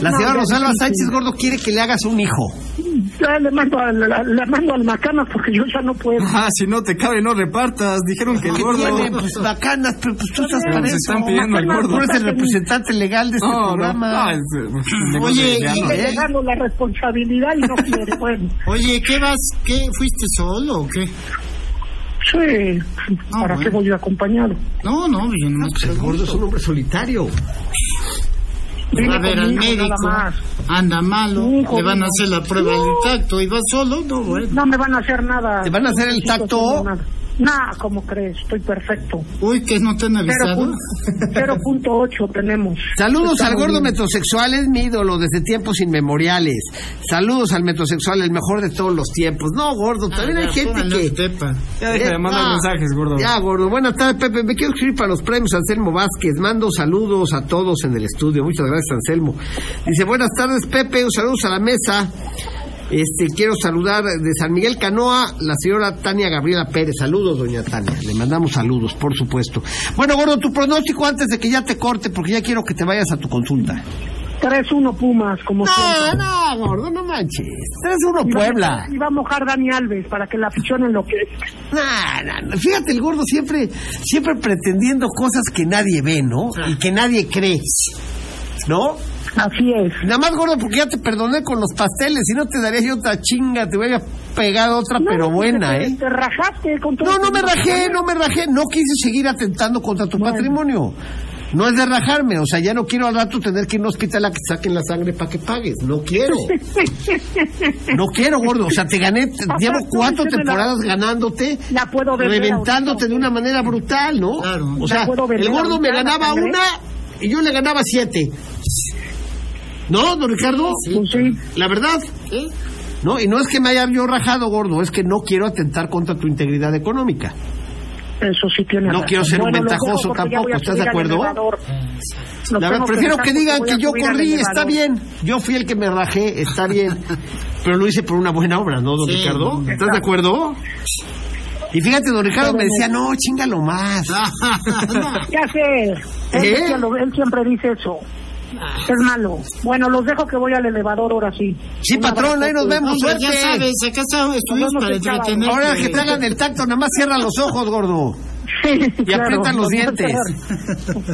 La señora Rosalba sí, sí. Sánchez Gordo quiere que le hagas un hijo. Ya le mando al, la- mando al Macanas porque yo ya no puedo. Ah, si no te cabe, no repartas. Dijeron que el ¿Qué gordo. tiene? Pues bacanas, pero pues tú estás Pero para se eso. están pidiendo al gordo. Tú eres el representante legal de este No, programa. no, es- Oye, ya no. Le dejado la responsabilidad y no quiere. Bueno, [LAUGHS] Oye, ¿qué vas? ¿Qué? ¿Fuiste solo o qué? Sí. ¿Para bueno. qué voy acompañado? No, no, bien, no. Pues el gordo es un hombre solitario. Va a ver al médico, anda malo, Hijo, le van a no. hacer la prueba del tacto y va solo, no, bueno. No me van a hacer nada. ¿Te van a hacer el No tacto? hacer nada. Nah, ¿cómo crees? Estoy perfecto. Uy, que no te han avisado. 0.8 tenemos. Saludos al gordo bien. metrosexual, es mi ídolo desde tiempos inmemoriales. Saludos al metrosexual, el mejor de todos los tiempos. No, gordo, también hay gente que... un tepa. Ya deja de mandar Ah, mensajes, gordo. Ya, gordo. Buenas tardes, Pepe. Me quiero escribir para los premios Anselmo Vázquez. Mando saludos a todos en el estudio. Muchas gracias, Anselmo. Dice, buenas tardes, Pepe. Saludos a la mesa. Este, quiero saludar de San Miguel Canoa, la señora Tania Gabriela Pérez. Saludos, doña Tania. Le mandamos saludos, por supuesto. Bueno, gordo, tu pronóstico antes de que ya te corte, porque ya quiero que te vayas a tu consulta. 3-1 Pumas, como No, siempre. no, gordo, no manches. Es uno Puebla. Y va a mojar Dani Alves para que la afición en lo que Nah, nah, nah. Fíjate, el gordo siempre, siempre pretendiendo cosas que nadie ve, ¿no? Y que nadie cree. ¿No? Así es. Nada más, gordo, porque ya te perdoné con los pasteles. Si no te daría yo otra chinga, te hubiera pegado otra, pero buena, te, ¿eh? Te rajaste con todo No, no me este- rajé, no me rajé. No quise seguir atentando contra tu patrimonio. No es de rajarme, o sea, ya no quiero al rato tener que ir a un hospital a que saquen la sangre para que pagues. No quiero. [LAUGHS] No quiero, gordo. O sea, te gané, te- llevo cuatro la- temporadas ganándote, La puedo vender reventándote de una manera brutal, ¿no? Claro. O sea, La puedo vender el gordo me ganaba una y yo le ganaba siete. ¿No, don Ricardo? Pues sí. La verdad. No, y no es que me haya yo rajado, gordo, es que no quiero atentar contra tu integridad económica. Eso sí tiene No razón. quiero ser un Bueno, ventajoso tampoco, ¿estás de acuerdo? La verdad, prefiero que digan que yo corrí, está bien. Yo fui el que me rajé, está bien. [LAUGHS] Pero lo hice por una buena obra, ¿no, don Sí, Ricardo? ¿Estás de acuerdo? Y fíjate, don Ricardo me decía, no, chingalo más. [LAUGHS] Ya sé. Él, ¿Eh? él siempre dice eso. Es malo. Bueno, los dejo que voy al elevador ahora sí. Sí, patrón, ahí nos vemos, Hombre, suerte. ya sabes, acá está- estuvimos para entretener. Ahora que te hagan el tacto, nada más cierra los ojos, gordo. Sí, Y claro, aprietan los dientes.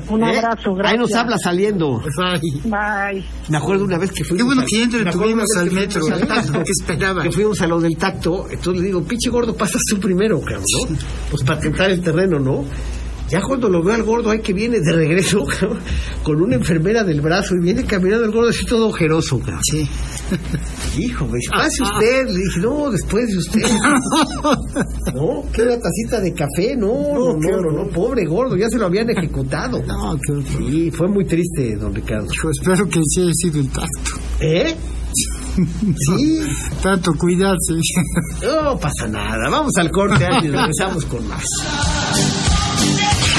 Un [LAUGHS] ¿Eh? abrazo, gracias. Ahí nos habla saliendo. Bye. Me acuerdo una vez que fuimos. Qué bueno a- que ya entretuvimos al que metro, fuimos al ¿eh? tacto, ¿Qué esperaba? Que fuimos a lo del tacto, entonces le digo, pinche gordo, pasas tú primero, cabrón, ¿no? Pues para tentar el terreno, ¿no? Ya cuando lo veo al gordo, ahí que viene de regreso, [LAUGHS] cabrón, con una enfermera del brazo y viene caminando el gordo así todo ojeroso, cabrón. Sí. Hijo, me dice, pase usted. Le dije, no, después de usted. [LAUGHS] No, que una tacita de café, no, no, no, no, no, pobre gordo, ya se lo habían ejecutado. [LAUGHS] No, qué. Sí, fue muy triste, don Ricardo. Hijo, espero que sí haya sido el tacto. ¿Eh? Sí, Tanto cuidarse. no pasa nada. Vamos al corte antes, regresamos con más.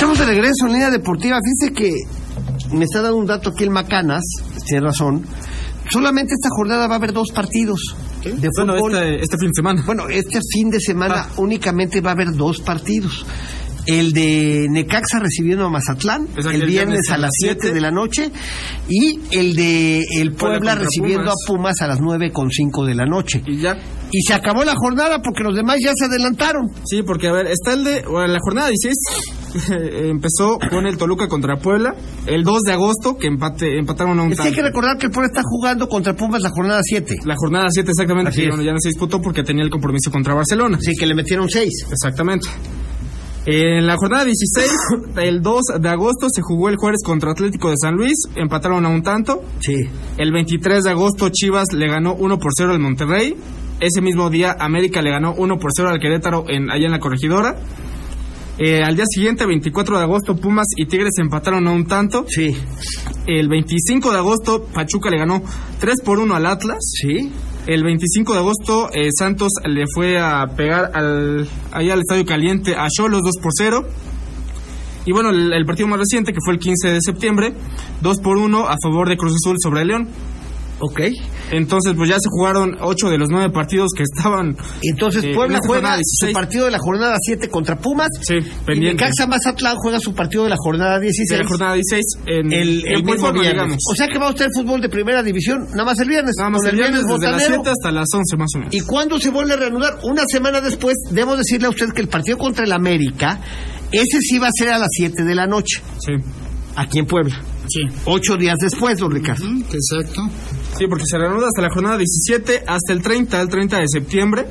Estamos de regreso en línea deportiva. Fíjese que me está dando un dato aquí el Macanas, tiene razón. Solamente esta jornada va a haber dos partidos de Bueno, fútbol. este, este fin de semana. Bueno, este fin de semana Ah. únicamente va a haber dos partidos. El de Necaxa recibiendo a Mazatlán Exacto, el viernes a las 7 de la noche y el de el Puebla recibiendo Pumas. a Pumas a las 9 con 5 de la noche. Y ya. Y se acabó la jornada porque los demás ya se adelantaron. Sí, porque a ver, está el de. Bueno, la jornada 16 eh, [LAUGHS] empezó con el Toluca contra Puebla. El 2 de agosto, que empate, empataron a un Es que hay que recordar que el Puebla está jugando contra Pumas la jornada 7. La jornada 7, exactamente, Así que bueno, ya no se disputó porque tenía el compromiso contra Barcelona. Así que le metieron 6. Exactamente. En la jornada 16, el 2 de agosto, se jugó el Juárez contra Atlético de San Luis. Empataron a un tanto. Sí. El 23 de agosto, Chivas le ganó 1 por 0 al Monterrey. Ese mismo día, América le ganó 1 por 0 al Querétaro en, allá en la corregidora. Eh, al día siguiente, 24 de agosto, Pumas y Tigres empataron a un tanto. Sí. El 25 de agosto, Pachuca le ganó 3 por 1 al Atlas. Sí. El 25 de agosto, eh, Santos le fue a pegar al, allá al Estadio Caliente a Cholos 2 por 0. Y bueno, el, el partido más reciente, que fue el 15 de septiembre, 2 por 1 a favor de Cruz Azul sobre León. Ok. Entonces, pues ya se jugaron 8 de los 9 partidos que estaban. Entonces eh, Puebla en esta juega su 16. partido de la jornada 7 contra Pumas. Sí, Y pendiente. Necaxa Mazatlán juega su partido de la jornada 16. De la jornada 16 en el, el y mismo viernes. digamos. O sea que va usted fútbol de primera división, nada más el viernes. Nada más con el viernes desde las botanero. 7 hasta las 11 más o menos. ¿Y cuándo se vuelve a reanudar? Una semana después, debo decirle a usted que el partido contra el América, ese sí va a ser a las 7 de la noche, Sí. aquí en Puebla. Sí. Ocho días después, don Ricardo. Exacto. Sí, porque se reanuda hasta la jornada 17 hasta el 30, el 30 de septiembre.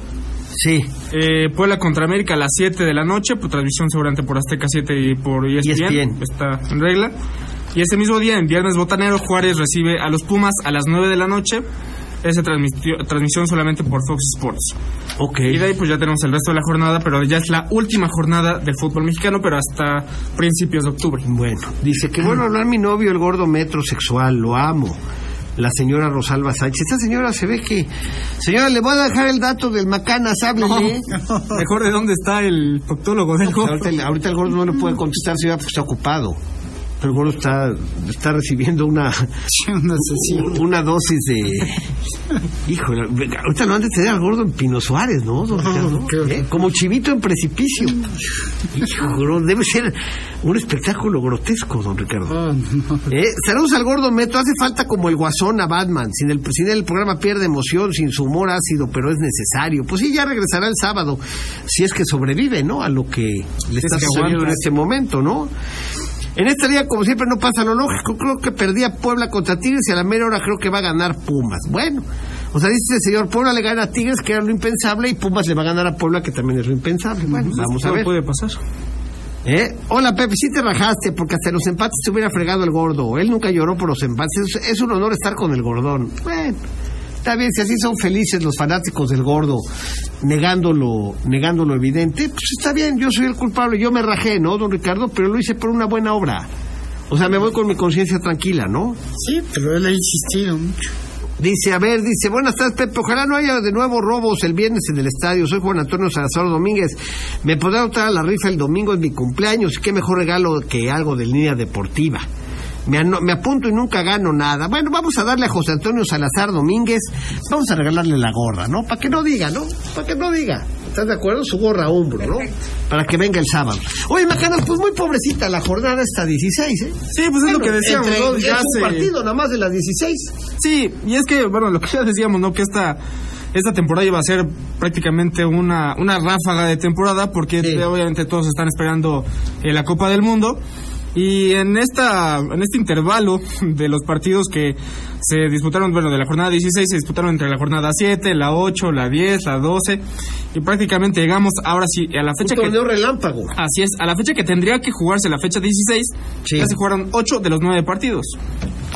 Sí. Eh, Puebla contra América a las 7 de la noche, por transmisión seguramente por Azteca 7 y por ESPN, ESPN. está en regla. Y ese mismo día, en Viernes Botanero, Juárez recibe a los Pumas a las 9 de la noche. Esa transmisión solamente por Fox Sports. Ok. Y de ahí pues ya tenemos el resto de la jornada, pero ya es la última jornada del fútbol mexicano, pero hasta principios de octubre. Bueno, dice que bueno hablar mi novio, el gordo metrosexual, lo amo. La señora Rosalba Sánchez. Esta señora se ve que. Señora, le voy a dejar el dato del Macanas, háblele. Mejor de dónde está el proctólogo del gordo. Ahorita, el- ahorita el gordo no le puede contestar, señora, porque está ocupado. Pero el gordo está, está recibiendo una, Sí, una dosis de. Híjole, ahorita lo han de tener al gordo en Pino Suárez, ¿no? ¿Eh? Como chivito en precipicio. Hijo, debe ser un espectáculo grotesco, don Ricardo. Oh, no. Eh, saludos al gordo Meto. Hace falta como el guasón a Batman. Sin el, sin el programa pierde emoción, sin su humor ácido, pero es necesario. Pues sí, ya regresará el sábado, si es que sobrevive, ¿no? A lo que le está sucediendo en este momento, ¿no? En esta liga, como siempre, no pasa lo lógico. Creo que perdía Puebla contra Tigres y a la mera hora creo que va a ganar Pumas. Bueno, o sea, dice el señor, Puebla le gana a Tigres, que era lo impensable, y Pumas le va a ganar a Puebla, que también es lo impensable. Bueno, vamos a Todo ver. puede pasar. ¿Eh? Hola Pepe, sí te rajaste porque hasta los empates te hubiera fregado el gordo. Él nunca lloró por los empates. Es, es un honor estar con el gordón. Bueno, está bien, si así son felices los fanáticos del gordo, negándolo, negando lo evidente, pues está bien, yo soy el culpable, yo me rajé, ¿no, don Ricardo? Pero lo hice por una buena obra. O sea, me voy con mi conciencia tranquila, ¿no? Sí, pero él ha insistido mucho. Dice, a ver, dice, buenas tardes, Pepe. Ojalá no haya de nuevo robos el viernes en el estadio. Soy Juan Antonio Salazar Domínguez. Me podrá optar a la rifa el domingo, es mi cumpleaños. Qué mejor regalo que algo de línea deportiva. Me, me apunto y nunca gano nada. Bueno, vamos a darle a José Antonio Salazar Domínguez, vamos a regalarle la gorra, ¿no? Para que no diga, ¿no? Para que no diga. ¿Estás de acuerdo? Su gorra a hombro, ¿no? Para que venga el sábado. Oye, Macanas, pues muy pobrecita la jornada esta 16, ¿eh? Sí, pues es lo que decíamos, Entre- ¿no? es Ya un se- partido nada más de las 16. Sí, y es que, bueno, lo que ya decíamos, ¿no? Que esta, esta temporada iba a ser prácticamente una, una ráfaga de temporada, porque Sí. obviamente todos están esperando eh, la Copa del Mundo. Y en esta en este intervalo de los partidos que se disputaron, bueno, de la jornada 16 se disputaron entre la jornada 7, la 8, la 10, la 12 y prácticamente llegamos ahora sí a la Un fecha que torneo relámpago. Así es, a la fecha que tendría que jugarse la fecha 16, Sí. ya se jugaron 8 de los 9 partidos.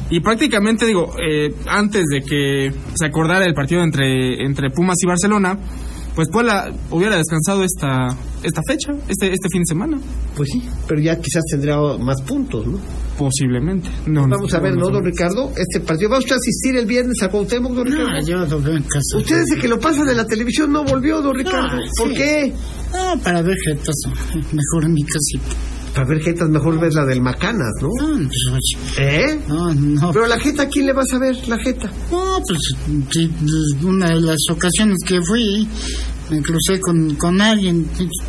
Y prácticamente, digo, eh, antes de que se acordara el partido entre, entre Pumas y Barcelona, pues Puebla hubiera descansado esta, esta fecha, este, este fin de semana. Pues sí, pero ya quizás tendrá más puntos, ¿no? Posiblemente. No, Vamos a ver, ¿no, no, don Ricardo? Este partido. ¿Va usted a asistir el viernes a Cuauhtémoc, don Ricardo? No, yo veo en casa. Usted desde que lo pasa de la televisión no volvió, don Ricardo. Ah, ¿Por sí. qué? No, para ver jetas, mejor en mi casita. Para ver jetas, mejor ves la del Macanas, ¿no? No, pues, oye, ¿Eh? no, no. Pero la jeta, ¿a quién le vas a ver? La jeta. No, pues sí, una de las ocasiones que fui, me crucé con, con alguien,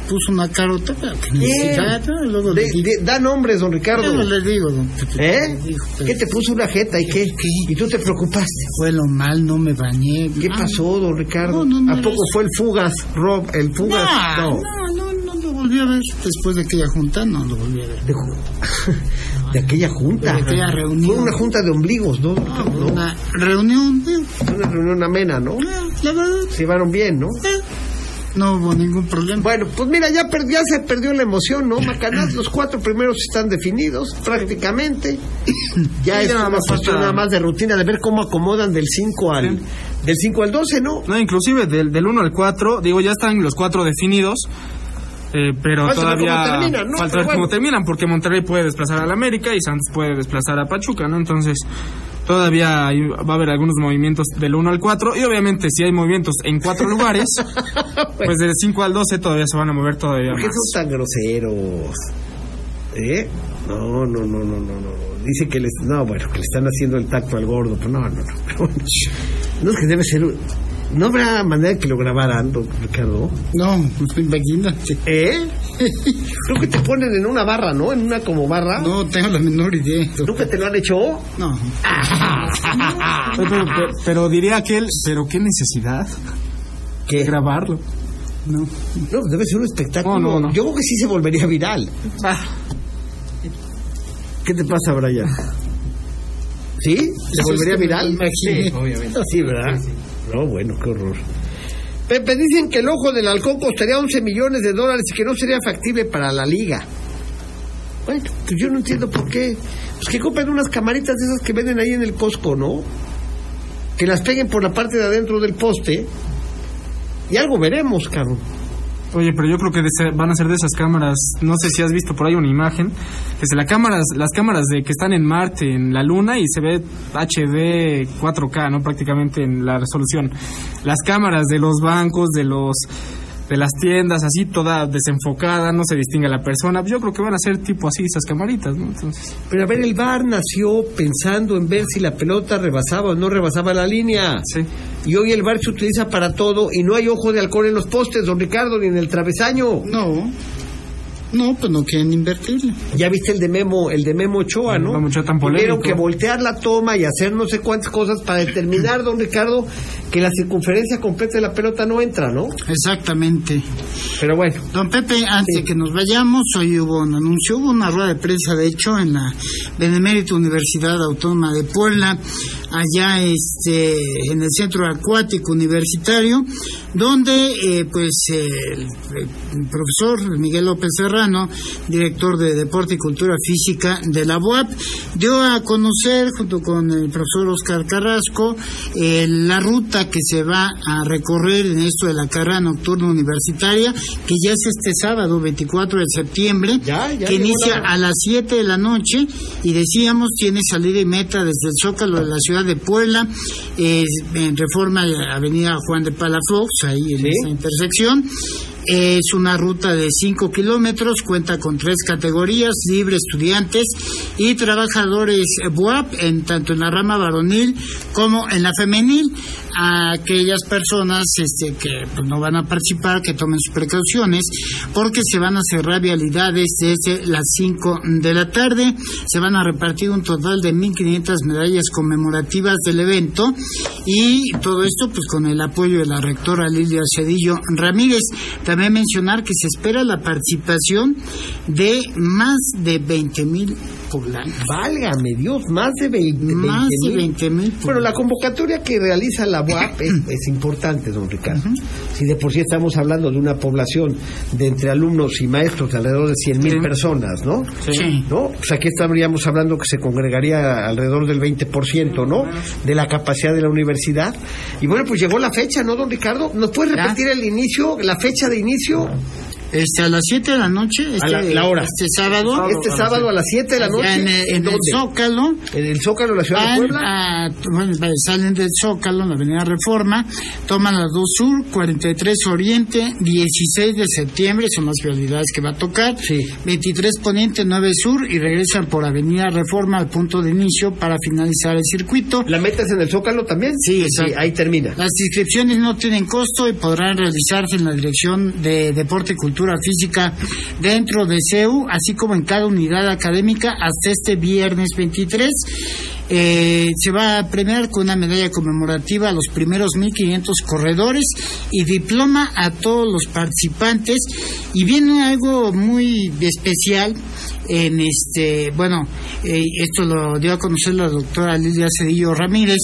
puso una carota, ¿no? Luego De- digo, de- da nombres, don Ricardo. luego le digo, don ¿Eh? le digo, ¿Qué te puso una jeta y qué? ¿Y tú te preocupaste? fue lo mal, no me bañé. ¿Qué Ah, pasó, don Ricardo? No, no, no, ¿A poco fue el Fugas, Rob? ¿El Fugas? No, no, no, no volví a ver después de aquella junta, no lo volví a ver. De, ju- [LAUGHS] de aquella junta. De aquella reunión. Fue una junta de ombligos, ¿no? No, ¿No? Una reunión, digo, Fue una reunión amena, ¿no? la verdad, Se llevaron bien, ¿no? eh, no hubo ningún problema. Bueno, pues mira, ya, per- ya se perdió la emoción, ¿no? Macanaz, los cuatro primeros están definidos prácticamente. [LAUGHS] Ya es nada una más cuestión nada más de rutina, de ver cómo acomodan del 5 al, del 5 al 12, ¿no? No, inclusive del, del 1 al 4, digo, ya están los cuatro definidos, eh, pero Falta ver todavía cómo terminan, ¿no? falta ver cómo bueno. terminan, porque Monterrey puede desplazar al América y Santos puede desplazar a Pachuca, ¿no? Entonces, todavía hay- va a haber algunos movimientos del 1 al 4, y obviamente si hay movimientos en cuatro lugares, [LAUGHS] pues del 5 al 12 todavía se van a mover todavía ¿Por qué más. son tan groseros? ¿Eh? No, no, no, no, no, no. Dice que les... No, bueno, que le están haciendo el tacto al gordo, pero no, no, no. No es que debe ser... ¿No habrá manera que lo grabaran, don Ricardo? No, imagínate. ¿Eh? Creo que te ponen en una barra, ¿no? En una como barra. No tengo la menor idea. ¿Nunca te lo han hecho? No. [LAUGHS] Pero, pero- pero- diría aquel, pero qué necesidad ¿Qué? de grabarlo. No. No, debe ser un espectáculo. No, no, no. Yo creo que sí se volvería viral. ¿Qué te pasa, Brian? ¿Sí? ¿Se volvería es que me viral? Sí, obviamente. Sí, ¿verdad? No, bueno, qué horror. Pepe, dicen que el ojo del halcón costaría 11 millones de dólares y que no sería factible para la liga. Bueno, pues yo no entiendo por qué. Pues que compren unas camaritas de esas que venden ahí en el Costco, ¿no? Que las peguen por la parte de adentro del poste. Y algo veremos, cabrón. Oye, pero yo creo que van a ser de esas cámaras, no sé si has visto por ahí una imagen, se la cámaras, las cámaras de que están en Marte, en la Luna, y se ve HD 4K, ¿no? Prácticamente en la resolución. Las cámaras de los bancos, de los de las tiendas, así toda desenfocada, no se distingue a la persona. Yo creo que van a ser tipo así esas camaritas, ¿no? Entonces, Pero a ver, el VAR nació pensando en ver si la pelota rebasaba o no rebasaba la línea. sí. Y hoy el VAR se utiliza para todo y no hay ojo de alcohol en los postes, don Ricardo, ni en el travesaño. No. No, pues no quieren invertirle. Ya viste el de Memo, el de Memo Ochoa, ¿no? No, mucho tan Tuvieron que voltear la toma y hacer no sé cuántas cosas para determinar, don Ricardo, que la circunferencia completa de la pelota no entra, ¿no? Exactamente. Pero bueno, Don Pepe, antes de que nos vayamos, hoy hubo un anuncio, hubo una rueda de prensa, de hecho, en la Benemérita Universidad Autónoma de Puebla, allá este, en el Centro Acuático Universitario, donde eh, pues el, el profesor Miguel López Serrano, director de Deporte y Cultura Física de la UAP, dio a conocer, junto con el profesor Oscar Carrasco, eh, la ruta que se va a recorrer en esto de la carrera nocturna universitaria, que ya es este sábado 24 de septiembre, Ya, ya que inicia la- a las 7 de la noche y decíamos tiene salida y meta desde el Zócalo de la ciudad de Puebla, eh, en reforma de avenida Juan de Palafox, ahí en Sí. esa intersección. Es una ruta de 5 kilómetros, cuenta con tres categorías, libre, estudiantes y trabajadores BUAP, en tanto en la rama varonil como en la femenil. A aquellas personas este, que pues, no van a participar, que tomen sus precauciones, porque se van a cerrar vialidades desde las 5 de la tarde. Se van a repartir un total de 1.500 medallas conmemorativas del evento y todo esto pues con el apoyo de la rectora Lilia Cedillo Ramírez. También mencionar que se espera la participación de más de 20 mil poblanos. válgame Dios, más de 20 Más de mil. 20 mil Bueno, la convocatoria que realiza la UAP es, [CLEARS THROAT] es importante, don Ricardo. Si de por sí estamos hablando de una población de entre alumnos y maestros de alrededor de 100 mil Sí. personas, ¿no? Sí. ¿No? Pues aquí estaríamos hablando que se congregaría alrededor del 20%, ¿no? De la capacidad de la universidad. Y bueno, pues llegó la fecha, ¿no, don Ricardo? ¿Nos puede repetir el inicio, la fecha de inicio? Este, a las 7 de la noche, este, la- la hora. este sábado. Este sábado a las 7 de la noche. en, el- en el? Zócalo. En el Zócalo de la ciudad de Puebla. a, bueno, salen del Zócalo, en la Avenida Reforma, toman la 2 Sur, 43 Oriente, 16 de septiembre, son las vialidades que va a tocar, Sí. 23 Poniente, 9 Sur, y regresan por Avenida Reforma al punto de inicio para finalizar el circuito. ¿La metes en el Zócalo también? Sí, exacto. ahí termina. Las inscripciones no tienen costo y podrán realizarse en la Dirección de Deporte y Cultura Física dentro de CEU, así como en cada unidad académica hasta este viernes 23. Eh, se va a premiar con una medalla conmemorativa a los primeros 1.500 corredores y diploma a todos los participantes. Y viene algo muy especial en este, bueno, eh, esto lo dio a conocer la doctora Lidia Cedillo Ramírez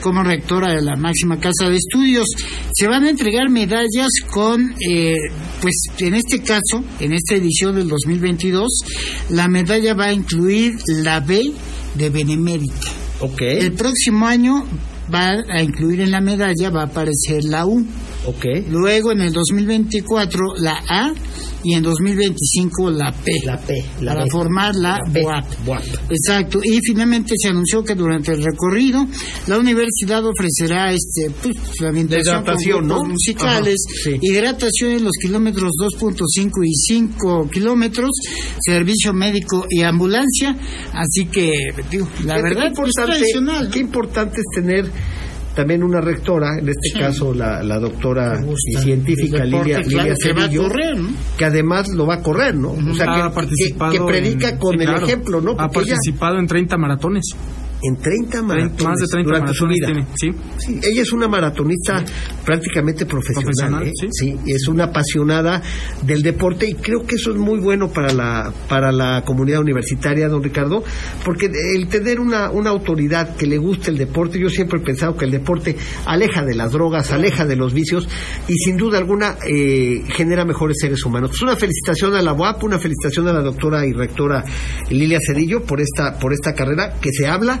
como rectora de la máxima casa de estudios. Se van a entregar medallas con, eh, pues en este caso, en esta edición del 2022, la medalla va a incluir la B de Benemérita. Ok, El próximo año va a incluir en la medalla, va a aparecer la U. ok. Luego en el 2024 la A y en 2025 la P. La P, la para B. formar la, La B, BUAP. BUAP. Exacto. Y finalmente se anunció que durante el recorrido la universidad ofrecerá este pues, Hidratación, ¿no? musicales, Ajá, sí. hidratación en los kilómetros 2.5 y 5 kilómetros, servicio médico y ambulancia. Así que, digo, la verdad qué es importante, tradicional. qué importante es tener también una rectora, en este Sí. caso la, la doctora y científica deporte, Lilia, claro, Lilia que además lo va a correr, ¿no? O sea, que- que, predica con sí, el ejemplo, ¿no? Ha ella participado en 30 maratones. En 30 maratones más de 30 durante su vida. tiene. Sí. Sí, ella es una maratonista prácticamente profesional, Profesional, ¿eh? sí. es una apasionada del deporte y creo que eso es muy bueno para la para la comunidad universitaria, don Ricardo, porque el tener una, una autoridad que le guste el deporte, yo siempre he pensado que el deporte aleja de las drogas, aleja de los vicios y sin duda alguna eh, genera mejores seres humanos. Pues una felicitación a la UAP, una felicitación a la doctora y rectora Lilia Cedillo por esta por esta carrera que se habla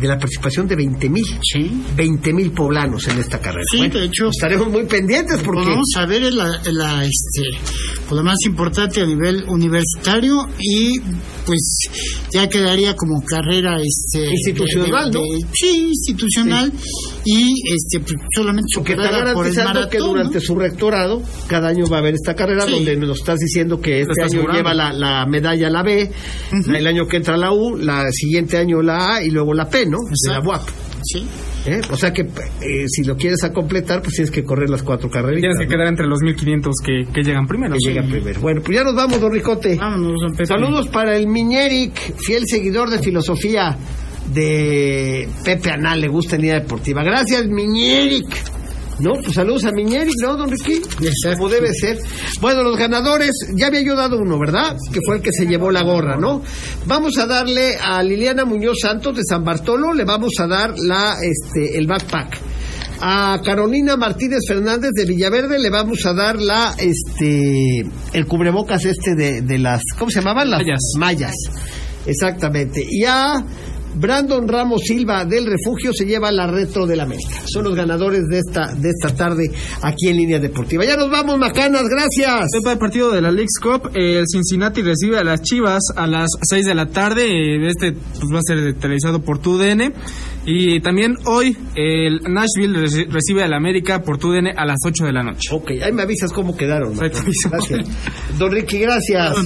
de la participación de 20 mil Sí. 20 mil poblanos en esta carrera. Sí, de hecho- estaremos muy pendientes porque Podemos saber la, la, este, pues lo más importante a nivel universitario y pues ya quedaría como carrera este Institucional, de- de- ¿no? sí, institucional y este pues, solamente superada por el que durante ¿no? su rectorado cada año va a haber esta carrera Sí. donde nos estás diciendo que este año lleva la, la medalla la B, el año que entra la U, la siguiente año la A y luego la P, ¿no? De la. UAP. Sí. ¿eh? O sea que eh, si lo quieres a completar, pues tienes que correr las cuatro carreras. Tienes que quedar entre los 1500 que, que llegan primero. que llega primero. Bueno, pues ya nos vamos, don Ricote. Vámonos, don. Saludos para el Miñeric, fiel seguidor de filosofía de Pepe Anal, le gusta en línea deportiva. Gracias, Miñeric. No, pues saludos a Miñeric, ¿no, don Ricky? Como debe ser. Bueno, los ganadores, ya había yo dado uno, ¿verdad? Que fue el que se llevó la gorra, ¿no? Vamos a darle a Liliana Muñoz Santos de San Bartolo, le vamos a dar la, este, el backpack. A Carolina Martínez Fernández de Villaverde le vamos a dar la, este, el cubrebocas este de, de las, ¿cómo se llamaban? Las Mallas. mallas. Exactamente. Y a Brandon Ramos Silva del Refugio se lleva la retro de la América. Son los ganadores de esta, de esta tarde aquí en Línea Deportiva. Ya nos vamos, Macanas, gracias. Para el partido de la Leagues Cup, el Cincinnati recibe a las Chivas a las 6 de la tarde. eh, Este pues, va a ser televisado por TUDN. Y también hoy el Nashville reci- recibe al América por TUDN a las 8 de la noche. Ok, ahí me avisas cómo quedaron. Gracias. Don Ricky, gracias. [LAUGHS]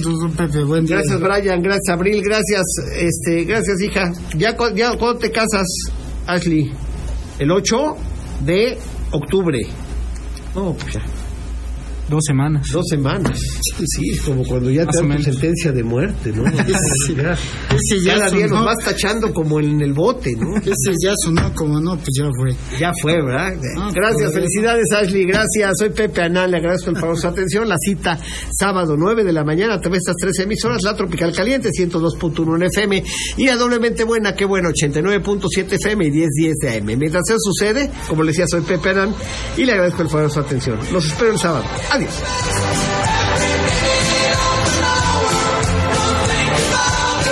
Gracias, Brian. Gracias, Abril. Gracias, este, gracias, hija. ¿Ya, ya cuándo te casas, Ashley? El 8 de octubre. No, pues ya. Dos semanas. Dos semanas. Sí, como cuando ya te dan tu sentencia de muerte, ¿no? [LAUGHS] Ya, Ese ya cada día nos vas tachando como en el bote, ¿no? Ese ya sonó como no, pues ya fue. Ya fue, ¿verdad? Ah, Gracias, pues, felicidades Ashley, gracias. Soy Pepe Anal, le agradezco el favor de su atención. La cita sábado 9 de la mañana a través de estas tres emisoras, La Tropical Caliente 102.1 en FM y la doblemente buena, qué bueno, 89.7 FM y 1010 de AM. Mientras eso sucede, como le decía, soy Pepe Anal y le agradezco el favor de su atención. Los espero el sábado. Adiós.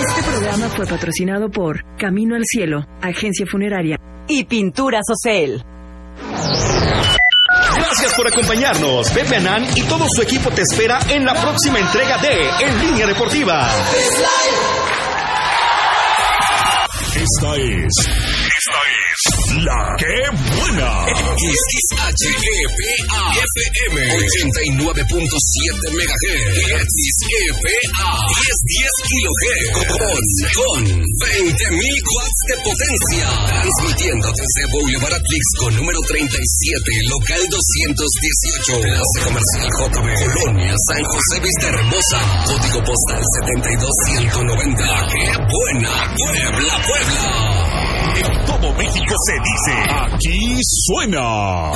Este programa fue patrocinado por Camino al Cielo, agencia funeraria. Y Pinturas Ocel. Gracias Gracias por acompañarnos. Pepe Anán y todo su equipo te espera en la próxima entrega de En Línea Deportiva. Esta es. Esta es. La que buena. XHEPA FM 89.7 MHz XEPA 1010 kHz con, con 20.000 watts de potencia. Transmitiendo desde Boulevard Atlixco número 37 local 218 Enlace Comercial JB Colonia San José Vista Hermosa. Código postal 72190 ¡Qué buena! Puebla, Puebla En todo México se dice. Aquí suena.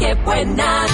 La buena.